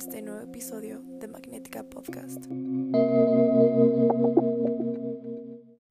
este nuevo episodio de Magnética Podcast.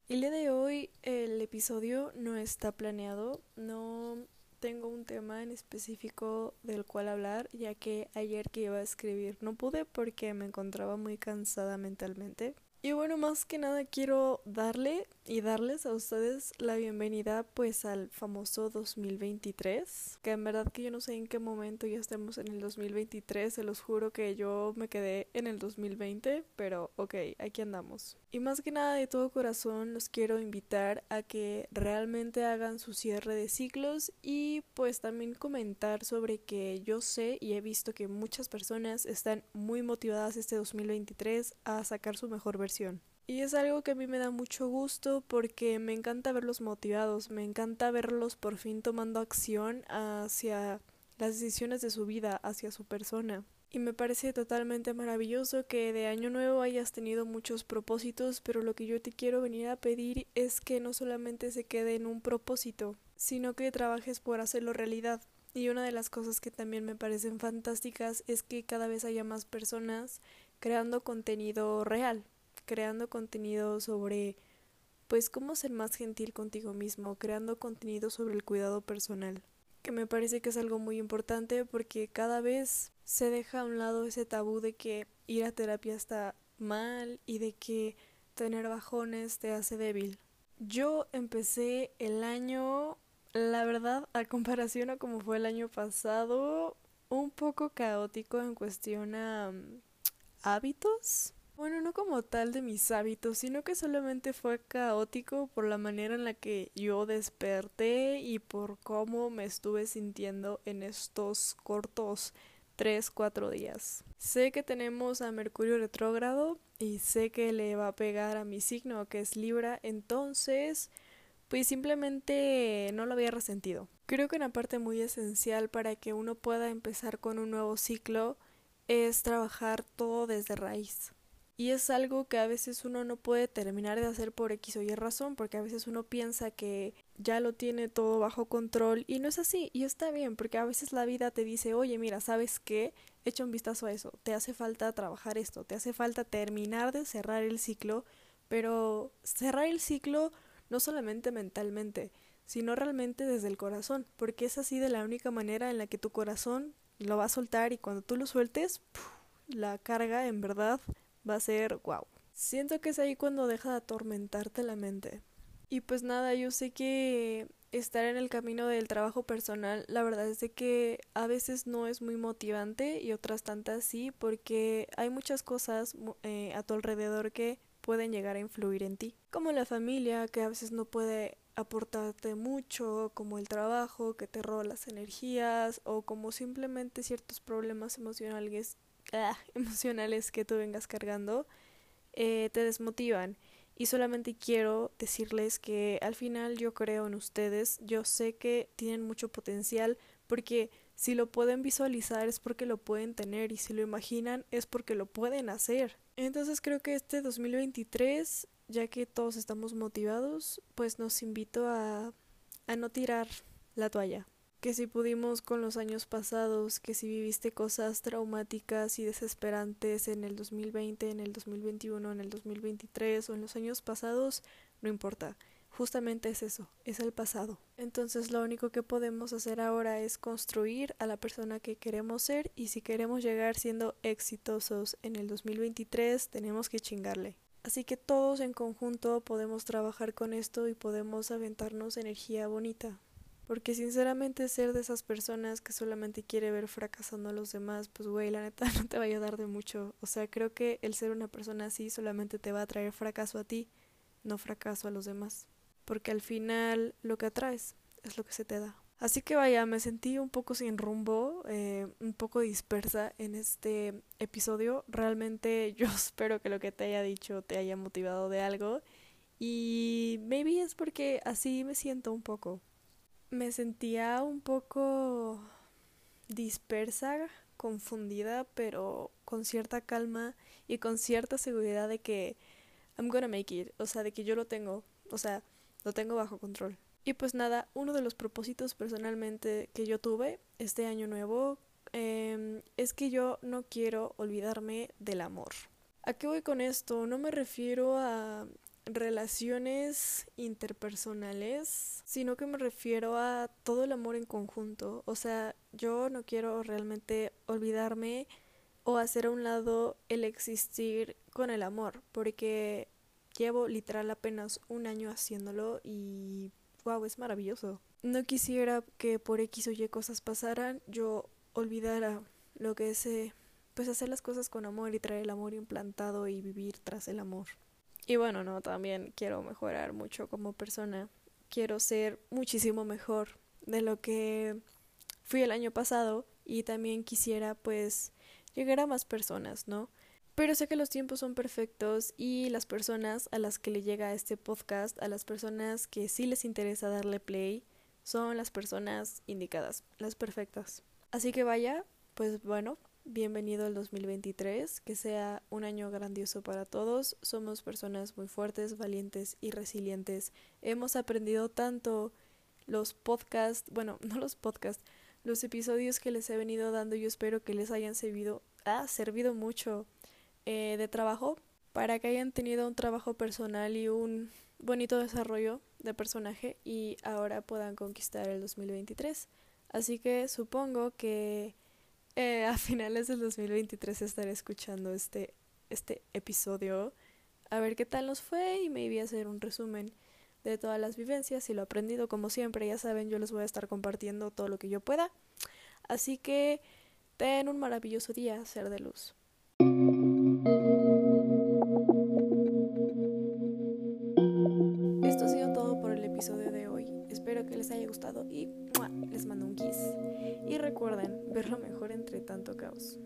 El día de hoy el episodio no está planeado, no tengo un tema en específico del cual hablar, ya que ayer que iba a escribir no pude porque me encontraba muy cansada mentalmente. Y bueno, más que nada quiero darle y darles a ustedes la bienvenida pues al famoso 2023, que en verdad que yo no sé en qué momento ya estemos en el 2023, se los juro que yo me quedé en el 2020, pero ok, aquí andamos. Y más que nada de todo corazón los quiero invitar a que realmente hagan su cierre de ciclos y pues también comentar sobre que yo sé y he visto que muchas personas están muy motivadas este 2023 a sacar su mejor versión y es algo que a mí me da mucho gusto porque me encanta verlos motivados, me encanta verlos por fin tomando acción hacia las decisiones de su vida, hacia su persona. Y me parece totalmente maravilloso que de año nuevo hayas tenido muchos propósitos, pero lo que yo te quiero venir a pedir es que no solamente se quede en un propósito, sino que trabajes por hacerlo realidad. Y una de las cosas que también me parecen fantásticas es que cada vez haya más personas creando contenido real, creando contenido sobre pues cómo ser más gentil contigo mismo, creando contenido sobre el cuidado personal, que me parece que es algo muy importante porque cada vez se deja a un lado ese tabú de que ir a terapia está mal y de que tener bajones te hace débil. Yo empecé el año, la verdad, a comparación a como fue el año pasado, un poco caótico en cuestión a mm, hábitos bueno, no como tal de mis hábitos, sino que solamente fue caótico por la manera en la que yo desperté y por cómo me estuve sintiendo en estos cortos 3, 4 días. Sé que tenemos a Mercurio retrógrado y sé que le va a pegar a mi signo que es Libra, entonces pues simplemente no lo había resentido. Creo que una parte muy esencial para que uno pueda empezar con un nuevo ciclo es trabajar todo desde raíz. Y es algo que a veces uno no puede terminar de hacer por X o Y razón, porque a veces uno piensa que ya lo tiene todo bajo control y no es así, y está bien, porque a veces la vida te dice, oye, mira, ¿sabes qué? Echa un vistazo a eso, te hace falta trabajar esto, te hace falta terminar de cerrar el ciclo, pero cerrar el ciclo no solamente mentalmente, sino realmente desde el corazón, porque es así de la única manera en la que tu corazón lo va a soltar y cuando tú lo sueltes, la carga en verdad va a ser wow. Siento que es ahí cuando deja de atormentarte la mente. Y pues nada, yo sé que estar en el camino del trabajo personal, la verdad es de que a veces no es muy motivante y otras tantas sí, porque hay muchas cosas eh, a tu alrededor que pueden llegar a influir en ti, como la familia, que a veces no puede aportarte mucho, como el trabajo, que te roba las energías, o como simplemente ciertos problemas emocionales Ah, emocionales que tú vengas cargando eh, te desmotivan. Y solamente quiero decirles que al final yo creo en ustedes, yo sé que tienen mucho potencial porque si lo pueden visualizar es porque lo pueden tener y si lo imaginan es porque lo pueden hacer. Entonces creo que este 2023, ya que todos estamos motivados, pues nos invito a, a no tirar la toalla que si pudimos con los años pasados, que si viviste cosas traumáticas y desesperantes en el 2020, en el 2021, en el 2023 o en los años pasados, no importa. Justamente es eso, es el pasado. Entonces lo único que podemos hacer ahora es construir a la persona que queremos ser y si queremos llegar siendo exitosos en el 2023 tenemos que chingarle. Así que todos en conjunto podemos trabajar con esto y podemos aventarnos energía bonita. Porque sinceramente ser de esas personas que solamente quiere ver fracasando a los demás, pues güey, la neta no te va a ayudar de mucho. O sea, creo que el ser una persona así solamente te va a traer fracaso a ti, no fracaso a los demás. Porque al final lo que atraes es lo que se te da. Así que vaya, me sentí un poco sin rumbo, eh, un poco dispersa en este episodio. Realmente yo espero que lo que te haya dicho te haya motivado de algo. Y maybe es porque así me siento un poco me sentía un poco dispersa, confundida, pero con cierta calma y con cierta seguridad de que I'm gonna make it, o sea, de que yo lo tengo, o sea, lo tengo bajo control. Y pues nada, uno de los propósitos personalmente que yo tuve este año nuevo em, es que yo no quiero olvidarme del amor. ¿A qué voy con esto? No me refiero a relaciones interpersonales, sino que me refiero a todo el amor en conjunto. O sea, yo no quiero realmente olvidarme o hacer a un lado el existir con el amor, porque llevo literal apenas un año haciéndolo y wow, es maravilloso. No quisiera que por X o Y cosas pasaran, yo olvidara lo que es eh, pues hacer las cosas con amor y traer el amor implantado y vivir tras el amor. Y bueno, no, también quiero mejorar mucho como persona. Quiero ser muchísimo mejor de lo que fui el año pasado y también quisiera pues llegar a más personas, ¿no? Pero sé que los tiempos son perfectos y las personas a las que le llega este podcast, a las personas que sí les interesa darle play, son las personas indicadas, las perfectas. Así que vaya, pues bueno, bienvenido al 2023, que sea un año grandioso para todos. Somos personas muy fuertes, valientes y resilientes. Hemos aprendido tanto los podcasts, bueno, no los podcasts, los episodios que les he venido dando. Yo espero que les hayan servido, ha servido mucho eh, de trabajo para que hayan tenido un trabajo personal y un bonito desarrollo de personaje y ahora puedan conquistar el 2023. Así que supongo que eh, a finales del 2023 estaré escuchando este, este episodio. A ver qué tal nos fue y me iba a hacer un resumen de todas las vivencias y lo aprendido como siempre. Ya saben, yo les voy a estar compartiendo todo lo que yo pueda. Así que ten un maravilloso día, ser de luz. Que les haya gustado y les mando un kiss. Y recuerden ver lo mejor entre tanto caos.